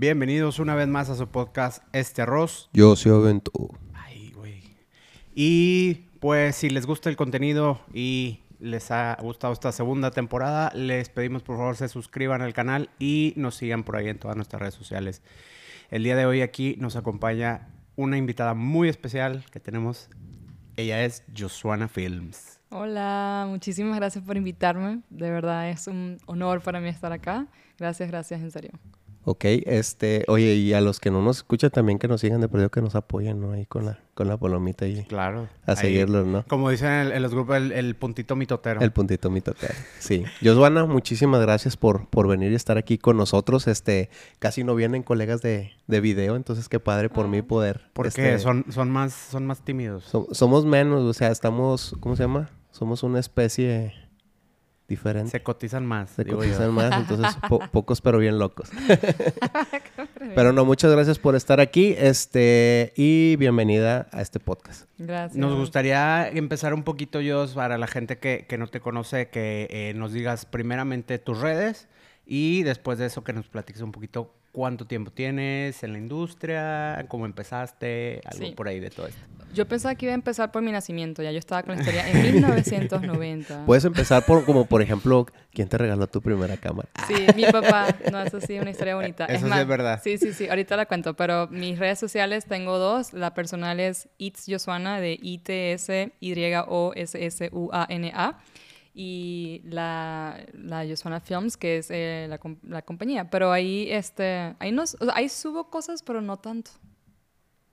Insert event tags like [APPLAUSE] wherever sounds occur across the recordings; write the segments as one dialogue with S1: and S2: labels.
S1: Bienvenidos una vez más a su podcast Este Arroz.
S2: Yo soy Ovento.
S1: Ay, güey. Y pues si les gusta el contenido y les ha gustado esta segunda temporada, les pedimos por favor se suscriban al canal y nos sigan por ahí en todas nuestras redes sociales. El día de hoy aquí nos acompaña una invitada muy especial que tenemos. Ella es Josuana Films.
S3: Hola, muchísimas gracias por invitarme. De verdad es un honor para mí estar acá. Gracias, gracias, en serio.
S2: Ok, este, oye, y a los que no nos escuchan también que nos sigan de perdido, que nos apoyen, ¿no? Ahí con la, con la palomita y
S1: Claro.
S2: a seguirlos, ¿no?
S1: Como dicen en, en los grupos, el, el puntito mitotero.
S2: El puntito mitotero. Sí. Josuana, muchísimas gracias por, por venir y estar aquí con nosotros. Este, casi no vienen colegas de, de video, entonces qué padre por mí poder.
S1: Porque
S2: este,
S1: son, son, más, son más tímidos.
S2: so- somos menos, o sea, estamos, ¿cómo se llama? Somos una especie diferente.
S1: Se cotizan más.
S2: Se
S1: digo yo.
S2: cotizan más, entonces po- [LAUGHS] pocos pero bien locos. [LAUGHS] pero no, muchas gracias por estar aquí, este, y bienvenida a este podcast.
S3: Gracias.
S1: Nos gustaría empezar un poquito, yo, para la gente que, que no te conoce, que eh, nos digas primeramente tus redes y después de eso que nos platiques un poquito cuánto tiempo tienes en la industria, cómo empezaste, algo
S3: Sí.
S1: por ahí de todo esto.
S3: Yo pensaba que iba a empezar por mi nacimiento. Ya yo estaba con la historia en 1990. [LAUGHS]
S2: Puedes empezar por, como por ejemplo, ¿quién te regaló tu primera cámara?
S3: Sí, mi papá. No, eso sí, una historia bonita.
S1: Eso sí es verdad.
S3: Sí, sí, sí. Ahorita la cuento. Pero mis redes sociales tengo dos. La personal es It's Josuana de I-T-S-Y-O-S-S-U-A-N-A. Y la, la Josuana Films, que es eh, la, com- la compañía. Pero ahí, este, ahí, no, o sea, ahí subo cosas, pero no tanto.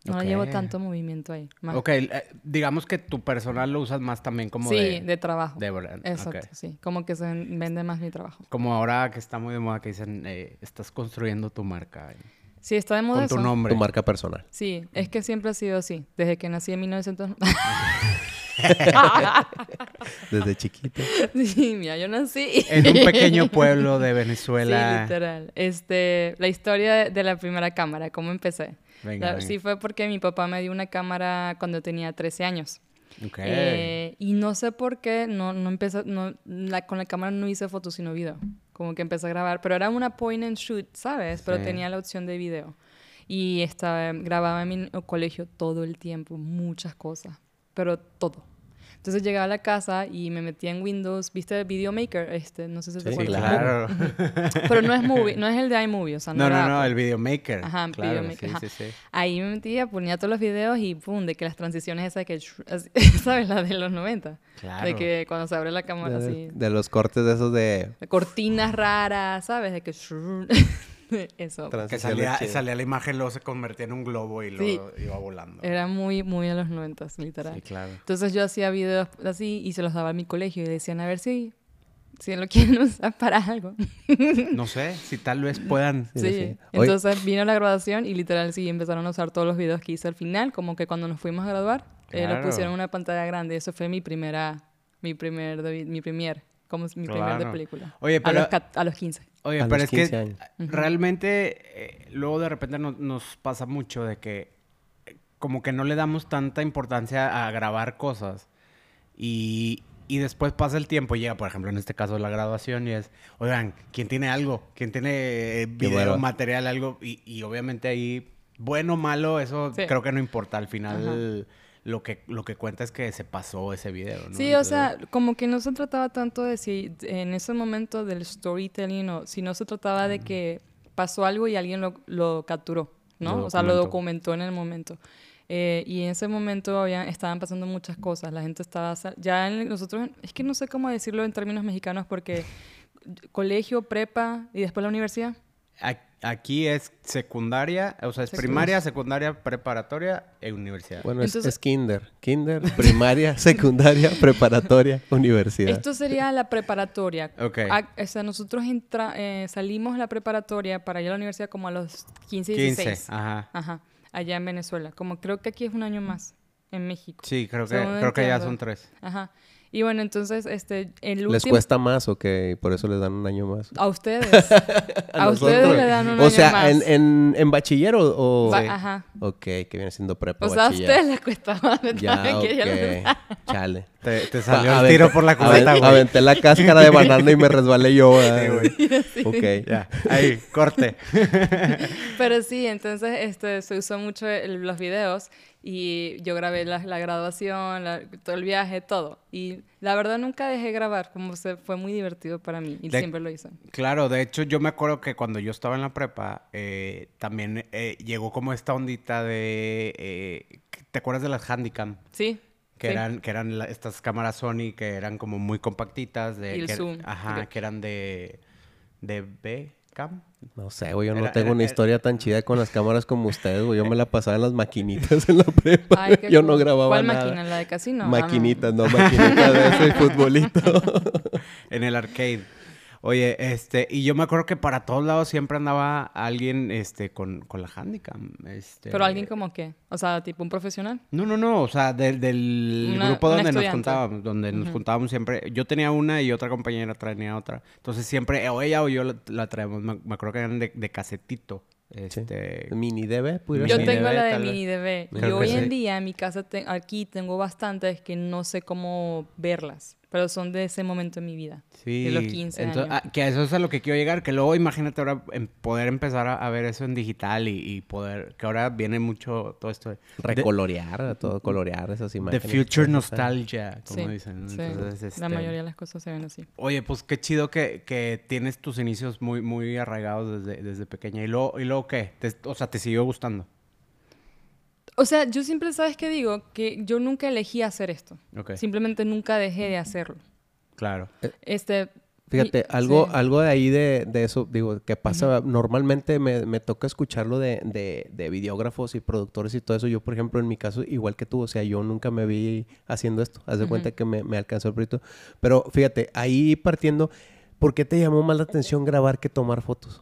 S3: No
S1: Ok.
S3: llevo tanto movimiento ahí. Más-
S1: Ok, eh, digamos que tu personal lo usas más también como
S3: sí,
S1: de...
S3: de, trabajo.
S1: de verdad,
S3: Exacto,
S1: ok.
S3: sí. Como que se vende más mi trabajo.
S1: Como ahora que está muy de moda que dicen, eh, estás construyendo tu marca eh,
S3: Sí, está de moda
S1: con tu
S3: eso.
S1: nombre.
S2: Tu marca personal.
S3: Sí, es que siempre ha sido así. Desde que nací en 1900... [LAUGHS] [LAUGHS] [LAUGHS]
S2: Desde chiquito.
S3: sí, mira, yo nací.
S1: En un pequeño [LAUGHS] pueblo de
S3: Sí,
S1: Venezuela.
S3: literal. Este, la historia de, la primera cámara, ¿cómo empecé?
S1: Venga,
S3: La-
S1: venga.
S3: Sí, fue porque mi papá me dio una cámara cuando tenía 13 años.
S1: Ok.
S3: Eh, y no sé por qué, no, no empecé, no, la, con la cámara no hice fotos sino video. Como que empecé a grabar, pero era una point and shoot, ¿sabes? Pero
S1: Sí.
S3: tenía la opción de video. Y estaba, grababa en mi colegio todo el tiempo, muchas cosas, pero todo. Entonces llegaba a la casa y me metía en Windows, ¿viste Videomaker? Este, no sé si te
S2: Sí,
S3: acuerdas.
S1: Claro. [LAUGHS]
S3: Pero no es movie, no es el de iMovie, o sea, no,
S1: No, no,
S3: era
S1: no, el videomaker.
S3: Ajá,
S1: claro,
S3: videomaker,
S1: Sí,
S3: ajá.
S1: sí, sí.
S3: Ahí me metía, ponía todos los videos y pum, de que las transiciones esas que, [LAUGHS] ¿sabes? Las de los 90.
S1: Claro.
S3: De que cuando se abre la cámara
S2: De,
S3: así,
S2: de los cortes de esos de
S3: cortinas raras, ¿sabes? De que [LAUGHS] [LAUGHS] eso.
S1: Que salía, salía la imagen, luego se convertía en un globo y
S3: Sí.
S1: luego iba volando.
S3: Era muy, muy a los 90, literal.
S1: Sí, claro.
S3: Entonces yo hacía videos así y se los daba a mi colegio y decían, a ver si, si lo [LAUGHS] quieren usar para algo.
S1: No sé, si tal vez puedan.
S2: Sí,
S3: Sí. Entonces vino la graduación y literal sí empezaron a usar todos los videos que hice al final, como que cuando nos fuimos a graduar, eh,
S1: Claro.
S3: lo pusieron en una pantalla grande. Eso fue mi primera, mi primer, mi premier, como mi primer de película.
S1: Oye,
S3: a
S1: pero-
S3: los, cat- a los 15.
S1: Oye,
S2: A
S1: pero
S2: los
S1: es
S2: 15
S1: que
S2: años.
S1: realmente eh, luego de repente no- nos pasa mucho de que eh, como que no le damos tanta importancia a grabar cosas y, y después pasa el tiempo y llega, por ejemplo, en este caso la graduación y es, oigan, ¿quién tiene algo? ¿Quién tiene eh, video,
S2: bueno.
S1: material, algo? Y, y obviamente ahí, bueno o malo, eso
S3: Sí.
S1: creo que no importa. Al final lo que, lo que cuenta es que se pasó ese video, ¿no?
S3: Sí, o sea, como que no se trataba tanto de si en ese momento del storytelling o si no se trataba de que pasó algo y alguien lo, lo capturó, ¿no?
S1: Lo
S3: o sea, lo
S1: documentó.
S3: en el momento. Eh, y en ese momento había, estaban pasando muchas cosas. La gente estaba... Ya en- nosotros... Es que no sé cómo decirlo en términos mexicanos porque [LAUGHS] colegio, prepa y después la universidad.
S1: Aquí es secundaria, o sea, es primaria, secundaria, preparatoria e universidad.
S2: Bueno, es-
S3: Entonces-
S2: es, kinder. Kinder, [LAUGHS] primaria, secundaria, preparatoria, universidad.
S3: Esto sería la preparatoria.
S1: Ok.
S3: Ah, o sea, nosotros entra- eh, salimos de la preparatoria para ir a la universidad como a los 15, 16.
S1: 15, ajá.
S3: Ajá, allá en Venezuela. Como creo que aquí es un año más, en México.
S1: Sí, creo que,
S3: Según
S1: creo que ya son tres.
S3: Ajá. Y bueno, entonces, este, el último...
S2: ¿Les cuesta más o que por eso les dan un año más?
S3: A ustedes. [LAUGHS] a, ustedes le dan un
S2: O
S3: año
S2: sea,
S3: más.
S2: en, en, en bachiller o... o-
S3: Ajá.
S2: Ok, que viene siendo prepa
S3: O sea, a ustedes les cuesta más.
S2: Ya, [LAUGHS]
S3: también quería-
S2: ok. Chale.
S1: Te, te salió
S2: A-
S1: el tiro por la culata,
S2: aven-
S1: güey.
S2: Aventé la cáscara de banana y me resbalé yo. ¿verdad? [LAUGHS] Ok.
S1: Ya, ahí, corte.
S3: Pero sí, entonces este, se usó mucho el- los videos y yo grabé la, la graduación, la- todo el viaje, todo. Y la verdad nunca dejé grabar, como se, fue muy divertido para mí y
S1: De-
S3: siempre lo hice.
S1: Claro, de hecho yo me acuerdo que cuando yo estaba en la prepa, eh, también eh, llegó como esta ondita de... eh, ¿Te acuerdas de las Handycam?
S3: Sí.
S1: Que
S3: sí.
S1: eran, que eran la- estas cámaras Sony que eran como muy compactitas. De,
S3: Y el
S1: que-
S3: zoom.
S1: Ajá, que eran de... De
S2: No sé, güey, yo no
S1: Era-
S2: tengo
S1: era-
S2: una
S1: era-
S2: historia tan chida con las cámaras como ustedes, güey. Yo me la pasaba en las maquinitas en la prepa.
S3: Ay, qué
S2: yo no grababa
S3: ¿Cuál
S2: nada.
S3: máquina? ¿La de casino? Ah, no.
S2: Maquinitas, no, maquinitas de ese [LAUGHS] futbolito.
S1: En el arcade. Oye, este, y yo me acuerdo que para todos lados siempre andaba alguien, este, con, con la Handycam. Este...
S3: Pero alguien como qué? O sea, tipo un profesional.
S1: No, no, no, o sea, del, del
S3: Una-
S1: grupo donde nos juntábamos, donde nos juntábamos siempre, yo tenía una y otra compañera tenía otra, entonces siempre o ella o yo la, la traemos, me, me acuerdo que eran de, de casetito, este,
S2: Mini DB, pudiera
S3: Yo
S1: Mini
S3: tengo
S1: DB,
S3: la de mini DB. Y hoy
S1: sí.
S3: en día en mi casa, te- aquí tengo bastantes que no sé cómo verlas, pero son de ese momento en mi vida.
S1: sí,
S3: de los 15
S1: entonces,
S3: años.
S1: ah, que a eso es a lo que quiero llegar, que luego imagínate ahora en poder empezar a, a ver eso en digital y, y poder, que ahora viene mucho todo esto de,
S2: Recolorear, todo colorear esas
S1: de
S2: imágenes.
S1: future
S2: Pues,
S1: nostalgia, como
S3: Sí,
S1: dicen, ¿no?
S3: sí.
S1: Entonces,
S3: La
S1: este,
S3: mayoría de las cosas se ven así.
S1: Oye, pues qué chido que, que tienes tus inicios muy, muy arraigados desde, desde pequeña. ¿Y luego, ¿Y luego qué? Te- o sea, ¿te siguió gustando?
S3: O sea, yo siempre, ¿sabes qué digo? Que yo nunca elegí hacer esto.
S1: Ok.
S3: Simplemente nunca dejé de hacerlo.
S1: Claro.
S3: Este...
S2: Fíjate,
S3: y-
S2: algo,
S3: sí.
S2: algo de ahí de, de eso, digo, que pasa, normalmente me, me toca escucharlo de, de, de videógrafos y productores y todo eso. Yo, por ejemplo, en mi caso, igual que tú, o sea, yo nunca me vi haciendo esto. Haz de cuenta que me, me alcanzó el proyecto. Pero fíjate, ahí partiendo, ¿por qué te llamó más la atención grabar que tomar fotos?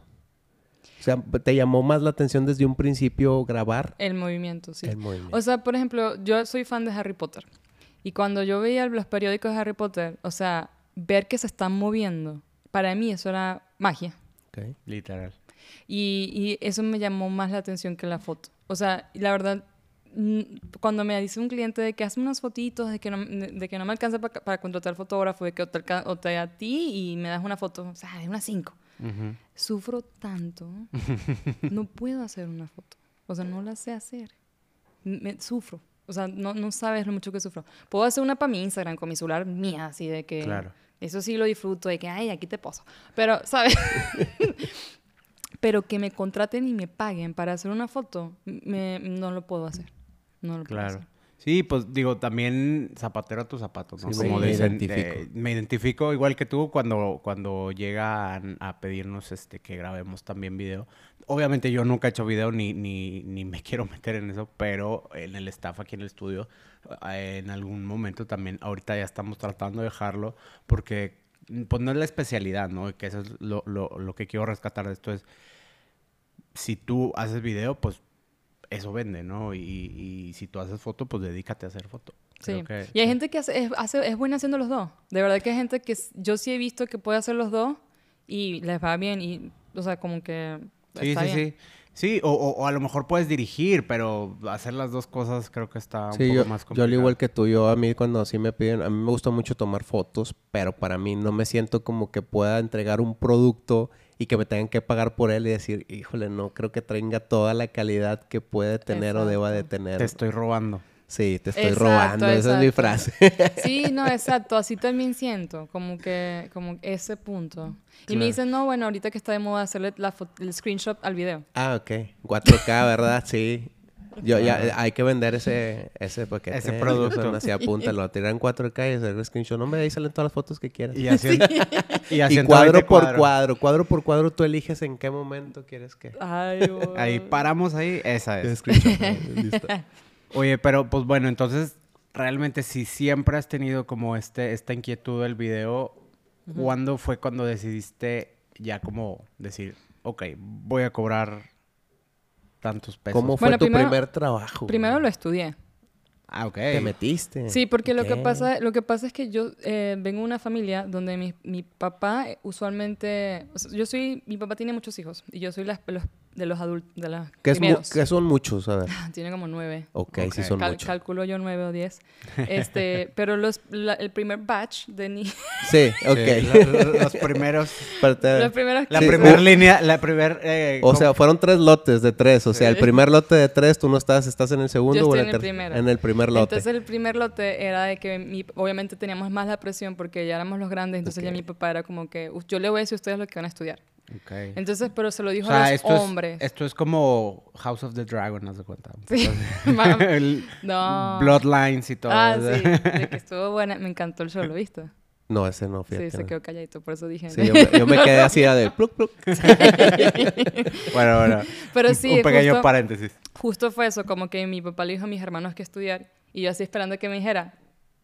S2: O sea, ¿te llamó más la atención desde un principio grabar
S3: El movimiento, sí.
S2: el movimiento?
S3: O sea, por ejemplo, yo soy fan de Harry Potter. Y cuando yo veía los periódicos de Harry Potter, o sea, ver que se están moviendo, para mí eso era magia.
S2: Ok.
S1: Literal.
S3: Y, y eso me llamó más la atención que la foto. O sea, y la verdad, cuando me dice un cliente de que hazme unas fotitos, de que no, de que no me alcanza pa- para contratar fotógrafo, de que o te, o te a ti y me das una foto, o sea, de unas cinco.
S1: Ujú.
S3: Sufro tanto, [LAUGHS] no puedo hacer una foto. O sea, no la sé hacer. Me, sufro. O sea, no, no sabes lo mucho que sufro. Puedo hacer una para mi Instagram con mi celular mía, así de que...
S1: Claro.
S3: Eso sí lo disfruto, de que, ay, aquí te poso. Pero, ¿sabes? [LAUGHS] Pero que me contraten y me paguen para hacer una foto, me, no lo puedo hacer. No lo puedo
S1: Claro.
S3: hacer.
S1: Sí, pues digo, también zapatero a tus zapatos, ¿no?
S2: Sí,
S1: Como
S2: me
S1: dicen,
S2: identifico.
S1: eh, me identifico igual que tú cuando, cuando llegan a pedirnos este que grabemos también video. Obviamente yo nunca he hecho video ni, ni, ni me [LAUGHS] quiero meter en eso, pero en el staff aquí en el estudio, eh, en algún momento también, ahorita ya estamos tratando de dejarlo porque pues no es la especialidad, ¿no? Que eso es lo, lo, lo que quiero rescatar de esto es, si tú haces video, pues eso vende, ¿no? Y, y si tú haces foto, pues dedícate a hacer foto.
S3: Sí.
S1: Que-
S3: Y hay gente que hace, es, hace- es buena haciendo los dos. De verdad que hay gente que yo sí he visto que puede hacer los dos y les va bien. Y, o sea, como que.
S1: Sí,
S3: está
S1: sí,
S3: bien.
S1: sí. Sí, o, o- o a lo mejor puedes dirigir, pero hacer las dos cosas creo que está un
S2: Sí,
S1: poco
S2: yo,
S1: más
S2: yo
S1: complicado.
S2: al igual que tú, yo a mí cuando así me piden, a mí me gusta mucho tomar fotos, pero para mí no me siento como que pueda entregar un producto y que me tengan que pagar por él y decir, híjole, no creo que tenga toda la calidad que puede tener o deba de tener.
S1: Te estoy robando.
S2: Sí, te estoy
S3: Exacto,
S2: robando, esa es mi frase.
S3: Sí, no, exacto. Así también siento, como que, como ese punto. Y
S1: Claro.
S3: me dicen, no, bueno, ahorita que está de moda hacerle la el screenshot al video.
S2: ah, ok. 4K, ¿verdad? Sí. Yo ya hay que vender ese ese paquete.
S1: Ese
S2: ¿eh?
S1: producto.
S2: Así apúntalo, tirar en 4K y hacer el screenshot. Hombre, ahí salen todas las fotos que quieras.
S1: Y haciendo, [LAUGHS] y
S2: Y
S1: haciendo
S2: cuadro
S1: 20
S2: por
S1: cuadros.
S2: cuadro, cuadro por cuadro, tú eliges en qué momento quieres que.
S3: Ay, [LAUGHS]
S1: Ahí
S3: güey.
S1: paramos ahí, esa es.
S2: Screenshot, [LAUGHS] listo.
S1: Oye, pero pues bueno, entonces realmente si siempre has tenido como este esta inquietud del video, ¿cuándo fue cuando decidiste ya como decir, ok, voy a cobrar tantos pesos?
S2: ¿Cómo fue
S3: Bueno,
S2: tu
S3: primero-
S2: primer trabajo?
S3: Primero lo estudié.
S1: Ah, ok.
S2: te metiste.
S3: Sí, porque lo que pasa, lo que pasa es que yo eh, vengo de una familia donde mi, mi papá eh, usualmente, o sea, yo soy, mi papá tiene muchos hijos y yo soy las, los- de los adultos, de los
S2: ¿Qué, qué son muchos? A ver.
S3: Tiene como nueve.
S2: Ok, sí
S1: Ok.
S2: son
S3: Cal-
S2: muchos.
S3: calculo yo nueve o diez. [LAUGHS] Este, pero los, la- el primer batch de ni
S2: Sí, [LAUGHS]
S1: Sí,
S2: ok.
S1: lo- lo- los primeros.
S3: Los primeros
S1: La
S2: Sí,
S1: primera
S2: o-
S1: línea, la primera. eh,
S2: o sea, fueron tres lotes de tres. O sea, el
S3: Sí.
S2: primer lote de tres, tú no estás, estás en el segundo
S3: Yo
S2: o
S3: estoy
S2: en
S3: en el primero.
S2: En el primer lote.
S3: Entonces el primer lote era de que mi- obviamente teníamos más la presión porque ya éramos los grandes, entonces ya
S2: Ok.
S3: mi papá era como que "Uf, yo le voy a decir a ustedes lo que van a estudiar. Entonces, pero se lo
S1: O
S3: dijo
S1: sea,
S3: a los
S1: esto
S3: hombres.
S1: es, esto es como House of the Dragon, ¿no se cuenta?
S3: Sí. [LAUGHS]
S1: El
S3: no.
S1: Bloodlines y todo.
S3: Ah, sí, de que estuvo buena, me encantó el show, ¿lo viste?
S2: No, ese no, fíjate.
S3: Sí, se quedó calladito, por eso dije.
S2: Sí, yo, me, yo me quedé así de pluc, pluc. [LAUGHS]
S1: Bueno, bueno.
S3: Pero
S1: Un-
S3: sí,
S1: Un pequeño
S3: justo-
S1: paréntesis.
S3: Justo fue eso, como que mi papá le dijo a mis hermanos que estudiar y yo así esperando que me dijera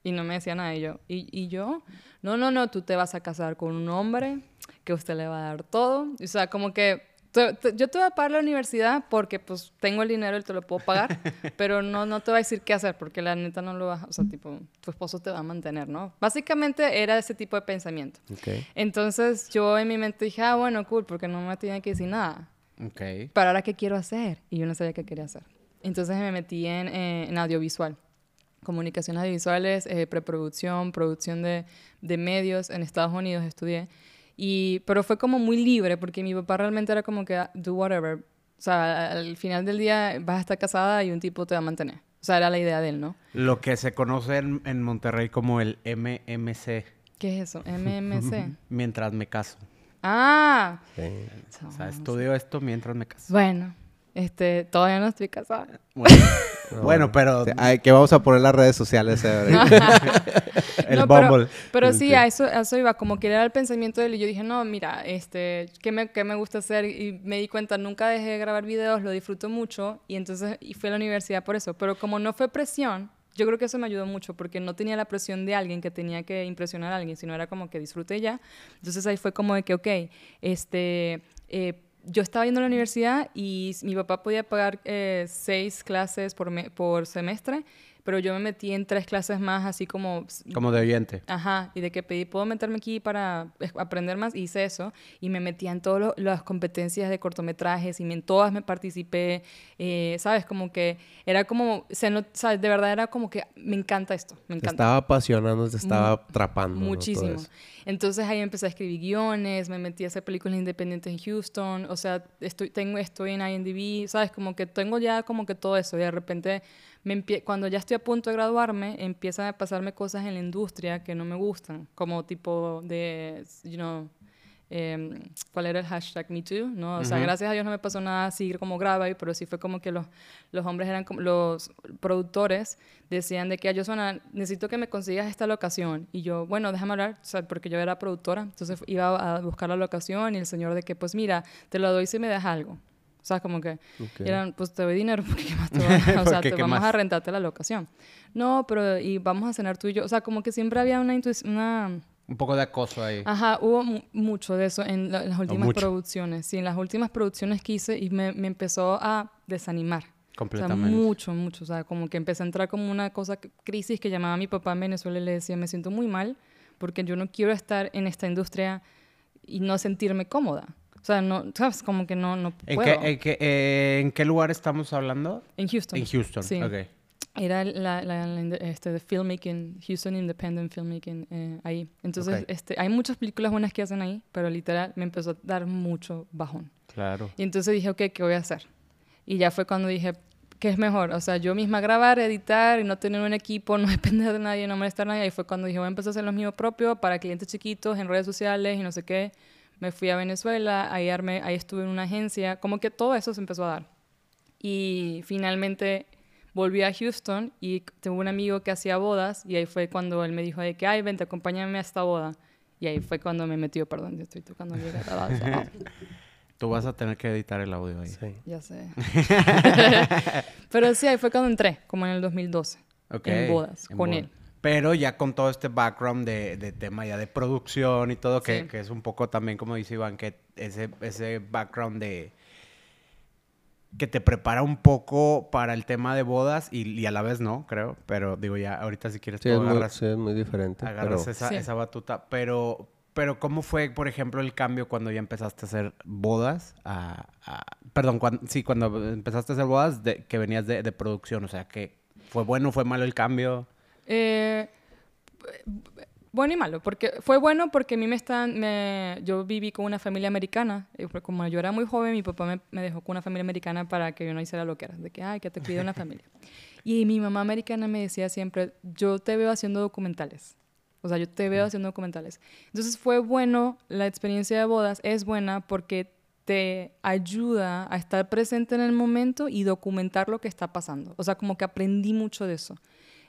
S3: y no me decía nada y yo, y, y yo, no, no, no, tú te vas a casar con un hombre que usted le va a dar todo, o sea, como que te- te- yo te voy a pagar la universidad porque pues tengo el dinero y te lo puedo pagar, [LAUGHS] pero no, no te voy a decir qué hacer porque la neta no lo vas, o sea, tipo, tu esposo te va a mantener, ¿no? Básicamente era ese tipo de pensamiento.
S2: Ok.
S3: Entonces yo en mi mente dije, ah, bueno, cool, porque no me tiene que decir nada
S1: Ok.
S3: pero ahora qué quiero hacer y yo no sabía qué quería hacer. Entonces me metí en, eh, en audiovisual, comunicaciones audiovisuales, eh, preproducción, producción de, de medios en Estados Unidos estudié. Y, pero fue como muy libre porque mi papá realmente era como que ah, do whatever. O sea, al final del día vas a estar casada y un tipo te va a mantener. O sea, era la idea de él, ¿no?
S1: Lo que se conoce en, en Monterrey como el MMC,
S3: ¿Qué es eso? MMC. [LAUGHS]
S1: mientras me caso.
S3: ah.
S2: Sí.
S1: O sea, estudio esto mientras me caso.
S3: Bueno, este, todavía no estoy casada.
S1: Bueno, [LAUGHS]
S2: No,
S1: bueno, pero
S2: Sí, ay, que vamos a poner las redes sociales. [LAUGHS] ver.
S1: el
S3: No, pero-
S1: Bumble.
S3: Pero sí, a eso, a eso iba, como que era el pensamiento de él y yo dije, no, mira, este, ¿qué me, qué me gusta hacer? Y me di cuenta, nunca dejé de grabar videos, lo disfruto mucho y entonces y fui a la universidad por eso. Pero como no fue presión, yo creo que eso me ayudó mucho porque no tenía la presión de alguien que tenía que impresionar a alguien, sino era como que disfruté ya. Entonces ahí fue como de que, ok, este... eh, yo estaba yendo a la universidad y mi papá podía pagar eh, seis clases por, por semestre, pero yo me metí en tres clases más, así como
S1: Como de oyente.
S3: Ajá, y de que pedí, ¿puedo meterme aquí para aprender más? Hice eso y me metí en todas las competencias de cortometrajes y en todas me participé, eh, ¿sabes? Como que era como, se no, ¿sabes? De verdad era como que me encanta esto, me
S2: Te
S3: encanta.
S2: estaba apasionando, te estaba atrapando. ¿no?
S3: Muchísimo.
S2: eso.
S3: Entonces ahí empecé a escribir guiones, me metí a hacer películas independientes en Houston, o sea, estoy, tengo, estoy en IMDb, ¿sabes? Como que tengo ya como que todo eso y de repente me cuando ya estoy a punto de graduarme, empiezan a pasarme cosas en la industria que no me gustan, como tipo de, you know, em, ¿cuál era el hashtag MeToo? ¿no? O sea,
S1: Ujú.
S3: gracias a Dios no me pasó nada así como grave, pero sí fue como que los, los hombres eran como, los productores decían de que "Ah, yo suena, necesito que me consigas esta locación. Y yo, bueno, déjame hablar, o sea, porque yo era productora, entonces iba a buscar la locación y el señor de que, pues mira, te lo doy si me das algo. O sea, como que,
S2: Ok.
S3: y eran, pues te doy dinero [LAUGHS] porque qué más te [LAUGHS] va? O sea,
S1: Porque,
S3: te
S1: ¿qué
S3: vamos
S1: más?
S3: a rentarte la locación. No, pero y vamos a cenar tú y yo. O sea, como que siempre había una intuición, una...
S1: Un poco de acoso ahí.
S3: Ajá, hubo mu- mucho de eso en, la- en las últimas
S1: mucho.
S3: producciones. Sí, en las últimas producciones que hice y me, me empezó a desanimar. O sea,
S1: completamente.
S3: mucho, mucho. O sea, como que empecé a entrar como una cosa, crisis que llamaba a mi papá en Venezuela y le decía, me siento muy mal porque yo no quiero estar en esta industria y no sentirme cómoda. O sea, no, ¿sabes? Como que no, no
S1: ¿En
S3: puedo.
S1: qué, en, qué, eh, ¿En qué lugar estamos hablando?
S3: En Houston.
S1: En Houston.
S3: Sí.
S1: Ok.
S3: Era la, la, la este, de filmmaking, Houston Independent Filmmaking, eh, ahí. Entonces,
S1: Ok.
S3: este, hay muchas películas buenas que hacen ahí, pero literal me empezó a dar mucho bajón.
S1: Claro.
S3: Y entonces dije, ok, ¿qué voy a hacer? Y ya fue cuando dije, ¿qué es mejor? O sea, yo misma grabar, editar y no tener un equipo, [LAUGHS] no depender de nadie, no molestar a nadie. Ahí fue cuando dije, voy a empezar a hacer lo mío propio para clientes chiquitos en redes sociales y no sé qué. Me fui a Venezuela, ahí, armé- ahí estuve en una agencia, como que todo eso se empezó a dar. Y finalmente volví a Houston y tengo un amigo que hacía bodas y ahí fue cuando él me dijo de que, ay, vente, acompáñame a esta boda. Y ahí fue cuando me metió, perdón, yo estoy tocando el grabado. [LAUGHS]
S1: Tú vas a tener que editar el audio ahí.
S2: Sí.
S3: Ya sé. [LAUGHS] [LAUGHS] Pero sí, ahí fue cuando entré, como en el 2012,
S1: Ok,
S3: en bodas,
S1: en
S3: con
S1: bodas.
S3: él.
S1: Pero ya con todo este background de, de tema ya de producción y todo, que,
S3: Sí.
S1: que es un poco también, como dice Iván, que ese, ese background de, que te prepara un poco para el tema de bodas y, y a la vez no, creo. Pero digo, ya ahorita si quieres
S2: Sí,
S1: tú
S2: es muy,
S1: agarras,
S2: sí, es muy diferente.
S1: agarras
S2: pero-
S1: esa,
S3: Sí.
S1: esa batuta. Pero, pero ¿cómo fue, por ejemplo, el cambio cuando ya empezaste a hacer bodas? a- a- perdón, cuan- sí, cuando empezaste a hacer bodas de, que venías de, de producción. O sea, que ¿fue bueno o fue malo el cambio?
S3: Eh, bueno y malo, porque fue bueno porque a mí me están, me- yo viví con una familia americana, y fue como yo era muy joven, mi papá me, me dejó con una familia americana para que yo no hiciera lo que era, de que, ay, que te cuide una familia. [LAUGHS] Y mi mamá americana me decía siempre, yo te veo haciendo documentales, o sea, yo te veo haciendo documentales. Entonces fue bueno, la experiencia de bodas es buena porque te ayuda a estar presente en el momento y documentar lo que está pasando. O sea, como que aprendí mucho de eso.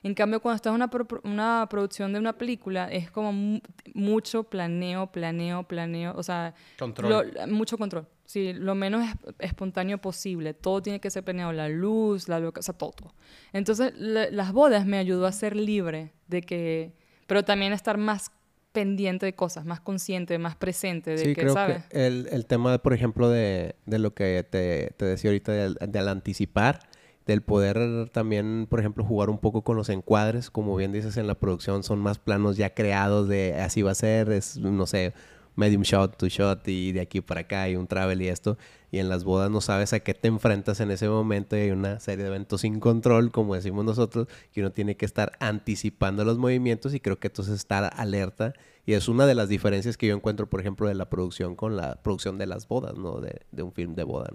S3: En cambio, cuando estás en una, pro- una producción de una película, es como mu- mucho planeo, planeo, planeo, o sea,
S1: Control.
S3: lo- mucho control. Sí, lo menos es- espontáneo posible. Todo tiene que ser planeado, la luz, la loca, o sea, todo. Entonces, la- las bodas me ayudó a ser libre de que, pero también a estar más pendiente de cosas, más consciente, más presente de
S2: Sí,
S3: que,
S2: creo
S3: ¿sabes?
S2: que el, el tema, por ejemplo, de, de lo que te, te decía ahorita, del, del anticipar, del poder también, por ejemplo, jugar un poco con los encuadres, como bien dices en la producción, son más planos ya creados de así va a ser, es, no sé, medium shot, two shot y de aquí para acá y un travel y esto. Y en las bodas no sabes a qué te enfrentas en ese momento y hay una serie de eventos sin control, como decimos nosotros, que uno tiene que estar anticipando los movimientos y creo que entonces estar alerta. Y es una de las diferencias que yo encuentro, por ejemplo, de la producción con la producción de las bodas, ¿no? De, un film de boda.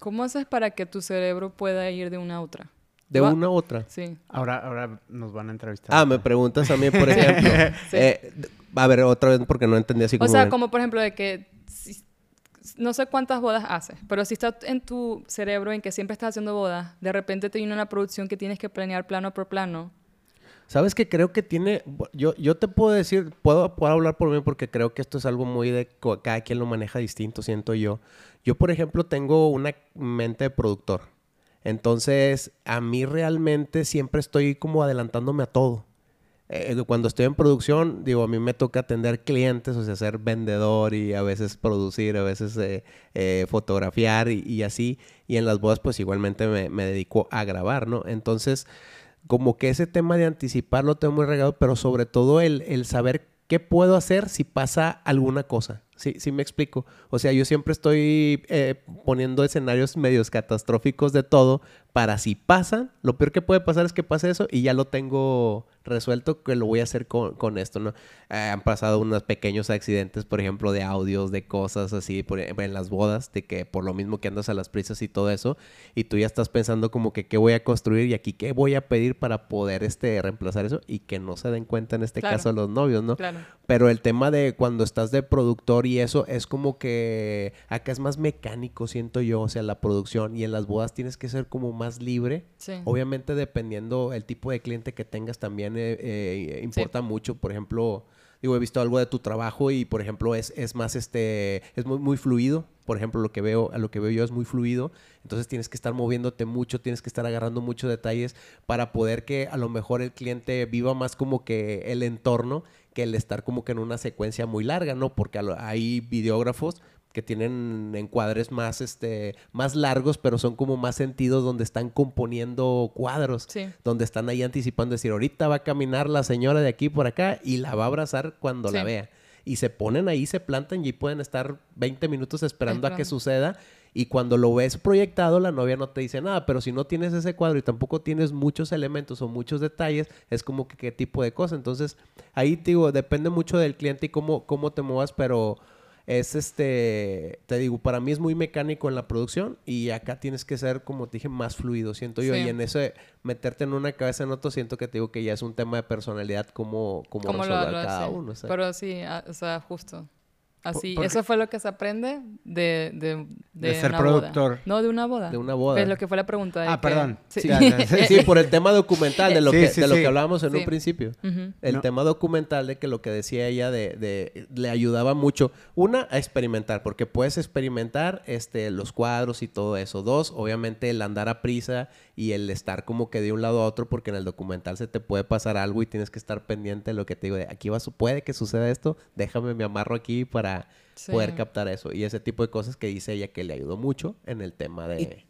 S3: ¿Cómo haces para que tu cerebro pueda ir de una a otra?
S2: De
S3: Va-
S2: una a otra.
S3: Sí.
S1: Ahora, ahora nos van a entrevistar.
S2: Ah, me preguntas a mí, por [LAUGHS] ejemplo.
S3: Sí.
S2: eh, a ver, otra vez porque no entendí así
S3: O
S2: como...
S3: sea,
S2: bien.
S3: como por ejemplo de que si- no sé cuántas bodas haces, pero si está en tu cerebro en que siempre estás haciendo bodas, de repente te viene una producción que tienes que planear plano por plano.
S2: ¿Sabes que Creo que tiene... Yo, yo te puedo decir, puedo, puedo hablar por mí porque creo que esto es algo muy de... Cada quien lo maneja distinto, siento yo. Yo, por ejemplo, tengo una mente de productor. Entonces, a mí realmente siempre estoy como adelantándome a todo. Eh, cuando estoy en producción, digo, a mí me toca atender clientes, o sea, ser vendedor y a veces producir, a veces eh, eh, fotografiar y, y así. Y en las bodas, pues igualmente me, me dedico a grabar, ¿no? Entonces, como que ese tema de anticipar lo tengo muy regado, pero sobre todo el, el saber qué puedo hacer si pasa alguna cosa. Sí, sí me explico. O sea, yo siempre estoy eh, poniendo escenarios medios catastróficos de todo para si pasan, lo peor que puede pasar es que pase eso y ya lo tengo resuelto que lo voy a hacer con, con esto, ¿no? Eh, han pasado unos pequeños accidentes, por ejemplo, de audios, de cosas así, por ejemplo, en las bodas, de que por lo mismo que andas a las prisas y todo eso, y tú ya estás pensando como que qué voy a construir y aquí qué voy a pedir para poder este, reemplazar eso y que no se den cuenta en este
S3: Claro.
S2: caso los novios, ¿no?
S3: Claro.
S2: Pero el tema de cuando estás de productor y eso es como que acá es más mecánico, siento yo, o sea, la producción y en las bodas tienes que ser como más libre.
S3: Sí.
S2: Obviamente dependiendo el tipo de cliente que tengas también eh, importa mucho. Por ejemplo, digo, he visto algo de tu trabajo y por ejemplo es, es más este, es muy, muy fluido. Por ejemplo, lo que veo, a lo que veo yo es muy fluido. Entonces tienes que estar moviéndote mucho, tienes que estar agarrando muchos detalles para poder que a lo mejor el cliente viva más como que el entorno que el estar como que en una secuencia muy larga, ¿no? Porque hay videógrafos que tienen encuadres más, este, más largos, pero son como más sentidos donde están componiendo cuadros,
S3: Sí.
S2: donde están ahí anticipando, decir, ahorita va a caminar la señora de aquí por acá y la va a abrazar cuando la vea. Y se ponen ahí, se plantan y pueden estar 20 minutos esperando a que suceda. Y cuando lo ves proyectado, la novia no te dice nada. Pero si no tienes ese cuadro y tampoco tienes muchos elementos o muchos detalles, es como que qué tipo de cosa. Entonces, ahí te digo, depende mucho del cliente y cómo, cómo te muevas, pero es este, te digo, para mí es muy mecánico en la producción y acá tienes que ser, como te dije, más fluido, siento yo.
S3: Sí.
S2: Y en eso de meterte en una cabeza en otro, siento que te digo que ya es un tema de personalidad, cómo ¿Cómo
S3: lo
S2: resolver
S3: lo
S2: cada
S3: hace?
S2: uno. o sea.
S3: Pero sí, a- o sea, justo. Así,
S1: porque-
S3: eso fue lo que se aprende de, de,
S1: De ser
S3: una boda.
S1: productor.
S3: No, de una boda.
S2: De una boda.
S3: ¿Ves lo que fue la pregunta? de
S1: Ah,
S3: que-
S1: perdón.
S3: Sí.
S2: Por el tema documental de lo, [LAUGHS]
S1: Sí,
S2: que,
S1: sí,
S2: de lo que hablábamos en
S3: Sí.
S2: un principio. El
S1: No.
S2: tema documental de que lo que decía ella de, de- le ayudaba mucho, una, a experimentar, porque puedes experimentar este, los cuadros y todo eso. Dos, obviamente el andar a prisa y el estar como que de un lado a otro, porque en el documental se te puede pasar algo y tienes que estar pendiente de lo que te digo, de aquí va, puede que suceda esto, déjame me amarro aquí para
S3: Sí.
S2: poder captar eso. Y ese tipo de cosas que dice ella que le ayudó mucho en el tema de...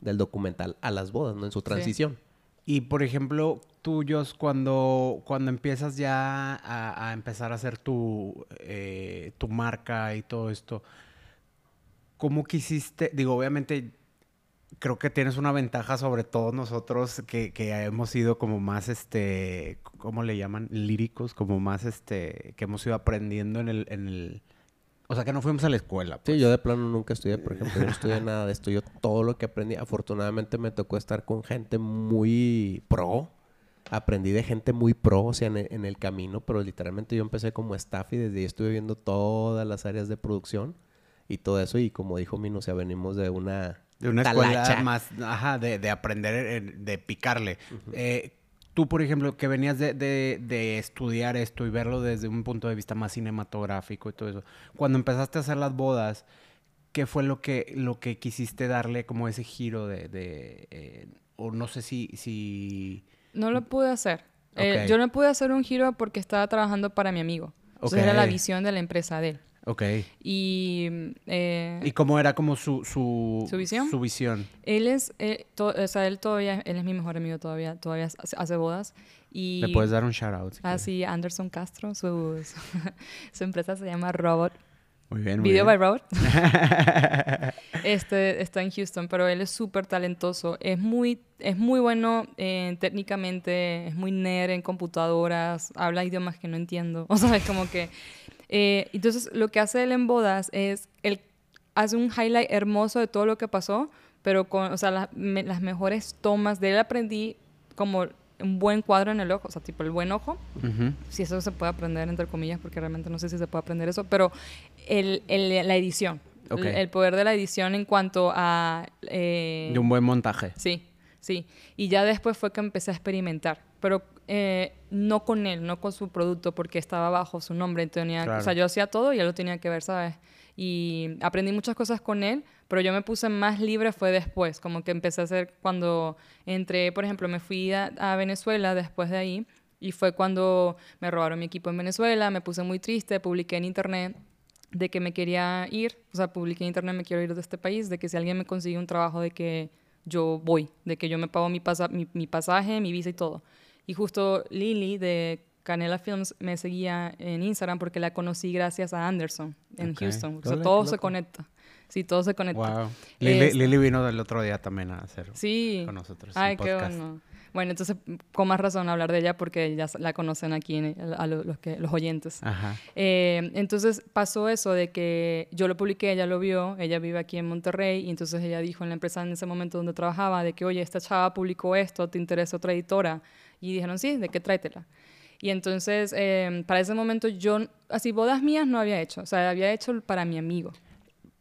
S2: del documental a las bodas, ¿no? En su transición.
S1: Y por ejemplo, tuyos, cuando, cuando empiezas ya a, a empezar a hacer tu, eh, tu marca y todo esto, ¿cómo quisiste? Digo, obviamente creo que tienes una ventaja sobre todos nosotros que, que hemos sido como más, este, ¿cómo le llaman? Líricos, como más, este, que hemos ido aprendiendo en el, en el... O sea, que no fuimos a la escuela.
S2: Sí,
S1: pues.
S2: yo de plano nunca estudié, por ejemplo, yo no estudié [LAUGHS] nada de esto. Yo todo lo que aprendí, afortunadamente me tocó estar con gente muy pro. Aprendí de gente muy pro, o sea, en el, en el camino, pero literalmente yo empecé como staff y desde ahí estuve viendo todas las áreas de producción y todo eso. Y como dijo Mino, o sea, venimos de una...
S1: De una escuela
S2: talacha.
S1: más, ajá, de, de aprender, eh, de picarle. Eh, tú, por ejemplo, que venías de, de- de estudiar esto y verlo desde un punto de vista más cinematográfico y todo eso, cuando empezaste a hacer las bodas, ¿qué fue lo que, lo que quisiste darle como ese giro de... de, eh, o no sé si... si...
S3: No lo pude hacer. Eh,
S1: Ok.
S3: yo no pude hacer un giro porque estaba trabajando para mi amigo. Entonces era la visión de la empresa de él.
S1: Ok.
S3: Y, eh,
S1: ¿Y cómo era como su... Su,
S3: ¿Su visión?
S1: Su visión.
S3: él es, eh, to- o sea, él todavía, él es mi mejor amigo todavía, todavía hace, hace bodas. Y
S1: Le puedes dar un shout out.
S3: Ah, sí, Anderson Castro, su, su, su empresa se llama Robot.
S1: Muy bien, muy
S3: Video
S1: bien.
S3: by Robot. [LAUGHS] [LAUGHS] Este está en Houston, pero él es súper talentoso. Es muy, es muy bueno eh, técnicamente, es muy nerd en computadoras, habla idiomas que no entiendo. [LAUGHS] O sea, es como que... eh, entonces, lo que hace él en bodas es, él hace un highlight hermoso de todo lo que pasó, pero con, o sea, las, me- las mejores tomas de él aprendí como un buen cuadro en el ojo, o sea, tipo el buen ojo
S1: Ujú.
S3: si eso se puede aprender entre comillas, porque realmente no sé si se puede aprender eso, pero el, el- la edición,
S1: Ok.
S3: el, el poder de la edición en cuanto a... eh,
S1: De un buen montaje.
S3: Sí, sí. Y ya después fue que empecé a experimentar, pero eh, no con él, no con su producto, porque estaba bajo su nombre. Tenía,
S1: Claro.
S3: O sea, yo hacía todo y él lo tenía que ver, ¿sabes? Y aprendí muchas cosas con él, pero yo me puse más libre fue después, como que empecé a hacer cuando entré, por ejemplo, me fui a, a Venezuela después de ahí, y fue cuando me robaron mi equipo en Venezuela, me puse muy triste, publiqué en internet de que me quería ir, o sea, publiqué en internet, me quiero ir de este país, de que si alguien me consigue un trabajo, de que yo voy, de que yo me pago mi, pasa- mi, mi pasaje, mi visa y todo. Y justo Lily de Canela Films me seguía en Instagram porque la conocí gracias a Anderson en. Houston. O sea, todo se conecta. Sí, todo se conecta.
S1: Wow. Lili, vino del otro día también a hacer
S3: Sí.
S1: con nosotros.
S3: Ay,
S1: un
S3: qué
S1: podcast.
S3: bueno. Bueno, entonces, con más razón hablar de ella porque ya la conocen aquí en- a lo- los, que, los oyentes.
S1: Ajá.
S3: Eh, entonces pasó eso de que yo lo publiqué, ella lo vio, ella vive aquí en Monterrey y entonces ella dijo en la empresa en ese momento donde trabajaba de que, oye, esta chava publicó esto, ¿te interesa otra editora? Y dijeron, sí, ¿de qué tráetela? Y entonces, eh, para ese momento yo, así, bodas mías no había hecho, o sea, había hecho para mi amigo.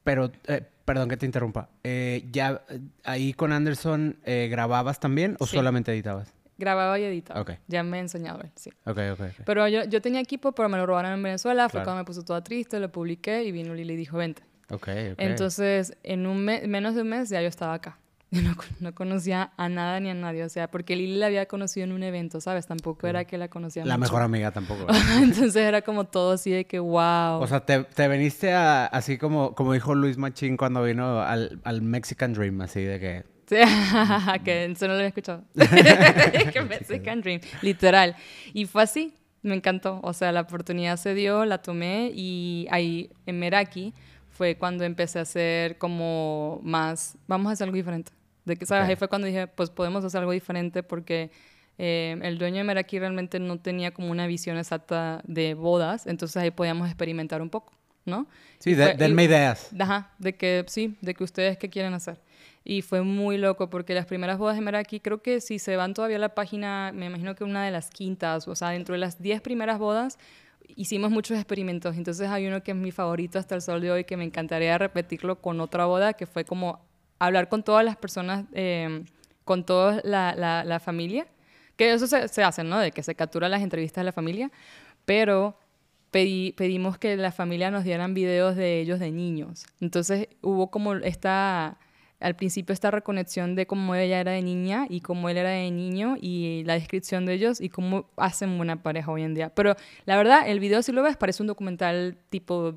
S1: Pero, eh, perdón que te interrumpa. Eh, ¿Ya ahí con Anderson eh, grababas también o
S3: Sí.
S1: solamente editabas?
S3: Grababa y editaba.
S1: Ok.
S3: Ya me he enseñado él, sí.
S1: Ok, ok, ok.
S3: Pero yo, yo tenía equipo, pero me lo robaron en Venezuela, fue cuando me puse toda triste, lo publiqué y vino Lili y dijo, vente.
S1: Ok, ok.
S3: Entonces, en un me- menos de un mes ya yo estaba acá. [LAUGHS] No, no conocía a nada ni a nadie, o sea, porque Lili la había conocido en un evento, ¿sabes? Tampoco era que la conocía
S1: La
S3: mucho.
S1: mejor amiga tampoco. [LAUGHS]
S3: Entonces era como todo así de que, wow.
S1: O sea, te, te veniste a, así como, como dijo Luis Machín cuando vino al, al Mexican Dream, así de que...
S3: Sí, [LAUGHS] que eso no lo había escuchado. que Mexican Dream, literal. Y fue así, me encantó. O sea, la oportunidad se dio, la tomé y ahí en Meraki fue cuando empecé a hacer como más, vamos a hacer algo diferente. De que, ¿sabes?
S1: Ok.
S3: Ahí fue cuando dije, pues podemos hacer algo diferente porque eh, el dueño de Meraki realmente no tenía como una visión exacta de bodas, entonces ahí podíamos experimentar un poco, ¿no?
S1: Sí,
S3: Y
S1: de-
S3: fue- y-
S1: denme ideas.
S3: Ajá, de que sí, de que ustedes qué quieren hacer. Y fue muy loco porque las primeras bodas de Meraki, creo que si se van todavía a la página, me imagino que una de las quintas, o sea, dentro de las 10 primeras bodas, hicimos muchos experimentos. Entonces hay uno que es mi favorito hasta el sol de hoy, que me encantaría repetirlo con otra boda, que fue como hablar con todas las personas, eh, con toda la, la- la familia. Que eso se, se hace, ¿no? De que se capturan las entrevistas de la familia, pero pedí- pedimos que la familia nos dieran videos de ellos de niños. Entonces hubo como esta, al principio esta reconexión de cómo ella era de niña y cómo él era de niño y la descripción de ellos y cómo hacen buena pareja hoy en día. Pero la verdad, el video si lo ves parece un documental tipo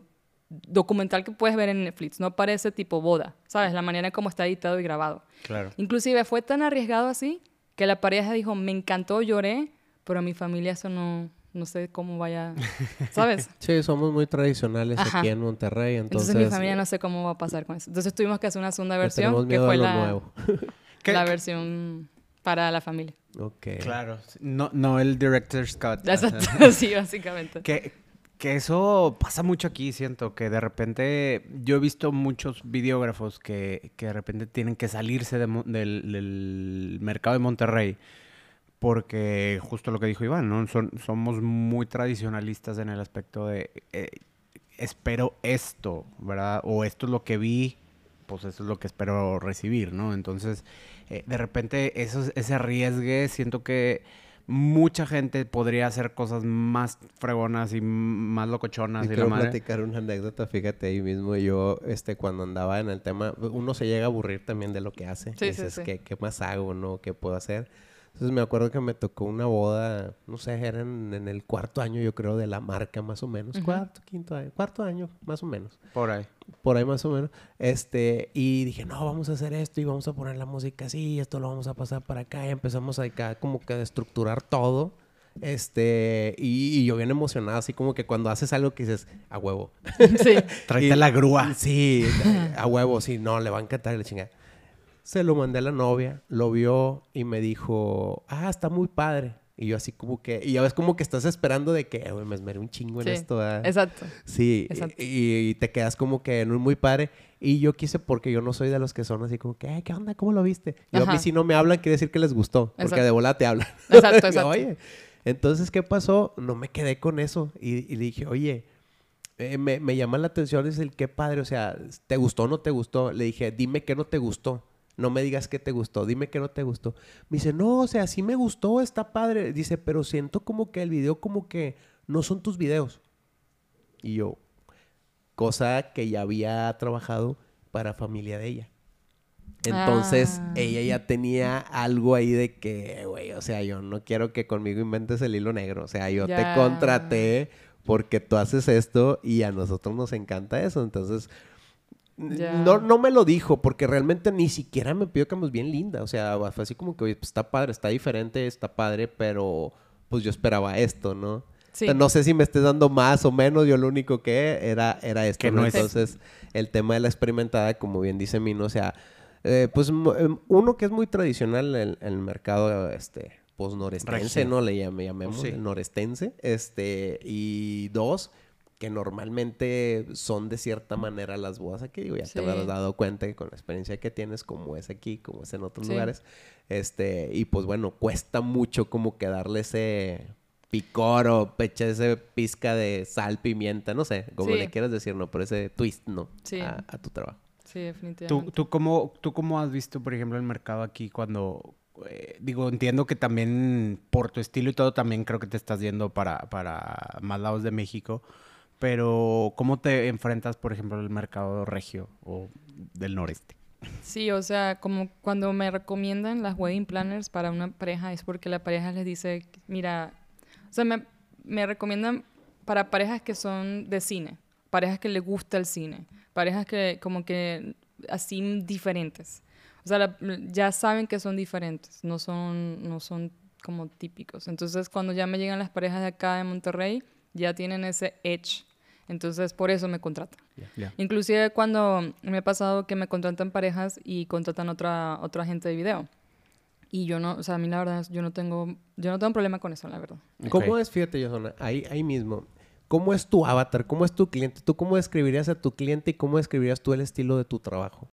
S3: documental que puedes ver en Netflix. No parece tipo boda, ¿sabes? La manera en cómo está editado y grabado.
S1: Claro.
S3: Inclusive fue tan arriesgado así que la pareja dijo, me encantó, lloré, pero a mi familia eso no, no sé cómo vaya, [LAUGHS] ¿sabes?
S2: Sí, somos muy tradicionales
S3: Ajá.
S2: aquí en Monterrey, entonces...
S3: Entonces, mi familia no sé cómo va a pasar con eso. Entonces tuvimos que hacer una segunda versión que fue la,
S2: nuevo. [LAUGHS]
S1: ¿Qué-
S3: la versión para la familia.
S2: Ok.
S1: Claro. No, no el director's cut.
S3: Exacto, sí, básicamente.
S1: Que, que eso pasa mucho aquí, siento, que de repente yo he visto muchos videógrafos que, que de repente tienen que salirse del mercado de Monterrey porque justo lo que dijo Iván, ¿no? Son, somos muy tradicionalistas en el aspecto de eh, espero esto, ¿verdad? O esto es lo que vi, pues eso es lo que espero recibir, ¿no? Entonces, eh, de repente eso, ese arriesgue, siento que mucha gente podría hacer cosas más fregonas y más locochonas
S2: Te
S1: y la
S2: quiero
S1: madre.
S2: platicar una anécdota, fíjate ahí mismo, yo, este, cuando andaba en el tema, uno se llega a aburrir también de lo que hace.
S3: Sí,
S2: Dices,
S3: sí.
S2: ¿qué, ¿qué más hago, no? ¿Qué puedo hacer? Entonces me acuerdo que me tocó una boda, no sé, era en, en el cuarto año, yo creo, de la marca, más o menos.
S3: Ujú.
S2: Cuarto, quinto año, cuarto año, más o menos.
S1: Por ahí.
S2: Por ahí más o menos. Este, y dije, no, vamos a hacer esto y vamos a poner la música así, y esto lo vamos a pasar para acá. Y empezamos acá como que a estructurar todo. Este, y, y yo bien emocionado, así como que cuando haces algo que dices, a huevo. [LAUGHS]
S3: Sí. [LAUGHS]
S1: Tráete la grúa.
S2: Sí, a huevo, sí, no, le va a encantar y la chingada. Se lo mandé a la novia, lo vio y me dijo, ah, está muy padre. Y yo así como que, y ya ves como que estás esperando de que, "Eh, güey, me esmeré un chingo en
S3: Sí,
S2: esto. ¿verdad?".
S3: Exacto.
S2: Sí,
S3: Exacto.
S2: y, y te quedas como que en un muy padre. Y yo quise porque yo no soy de los que son así como que, "Ay, ¿qué onda? ¿Cómo lo viste? Y a mí si no me hablan, quiere decir que les gustó. Porque
S3: Exacto.
S2: de volada te hablan.
S3: Exacto, [LAUGHS] exacto.
S2: Oye, entonces, ¿qué pasó? No me quedé con eso. Y, y le dije, oye, eh, me, me llama la atención, es el qué padre, o sea, ¿te gustó o no te gustó? Le dije, dime qué no te gustó. No me digas qué te gustó, dime qué no te gustó. Me dice, no, o sea, sí me gustó, está padre. Dice, pero siento como que el video como que no son tus videos. Y yo, cosa que ya había trabajado para familia de ella. Entonces,
S3: Ah.
S2: ella ya tenía algo ahí de que, güey, o sea, yo no quiero que conmigo inventes el hilo negro. O sea, yo
S3: Ya.
S2: te contraté porque tú haces esto y a nosotros nos encanta eso. Entonces, no, no me lo dijo porque realmente ni siquiera me pidió que me bien linda. O sea, fue así como que, oye, pues está padre, está diferente, está padre, pero pues yo esperaba esto, ¿no?
S3: Sí.
S2: O sea, no sé si me estés dando más o menos, yo lo único que era, era esto,
S1: Que
S2: ¿no?
S1: no es-
S2: Entonces, el tema de la experimentada, como bien dice Mino, o sea, eh, pues em, uno que es muy tradicional en en el mercado, este, pues norestense,
S1: Regio.
S2: ¿no? Le llame- llamemos,
S1: sí.
S2: el norestense, este, y dos, que normalmente son de cierta manera las bodas aquí, digo, ya te habrás dado cuenta que con la experiencia que tienes, como es aquí, como es en otros
S3: Sí.
S2: lugares, este, y pues bueno, cuesta mucho como que darle ese picor o pecha ese pizca de sal, pimienta, no sé, como
S3: Sí.
S2: le quieras decir, no, pero ese twist, ¿no?
S3: Sí.
S2: A, a tu trabajo.
S3: Sí, definitivamente.
S1: ¿Tú, tú, cómo, ¿Tú cómo has visto, por ejemplo, el mercado aquí cuando... eh, digo, entiendo que también por tu estilo y todo, también creo que te estás yendo para, para más lados de México. Pero, ¿cómo te enfrentas, por ejemplo, al mercado regio o del noreste?
S3: Sí, o sea, como cuando me recomiendan las wedding planners para una pareja es porque la pareja les dice, mira, o sea, me, me recomiendan para parejas que son de cine, parejas que les gusta el cine, parejas que como que así diferentes. O sea, la- ya saben que son diferentes, no son, no son como típicos. Entonces, cuando ya me llegan las parejas de acá de Monterrey, ya tienen ese edge. Entonces, por eso me contratan.
S1: Ya.
S3: Inclusive cuando me ha pasado que me contratan parejas y contratan otra otra agente de video. Y yo no, o sea, a mí la verdad, yo no tengo, yo no tengo problema con eso, la verdad.
S2: ¿Cómo
S1: Ok.
S2: es, fíjate, Yosona, ahí, ahí mismo, cómo es tu avatar, cómo es tu cliente, tú cómo describirías a tu cliente y cómo describirías tú el estilo de tu trabajo?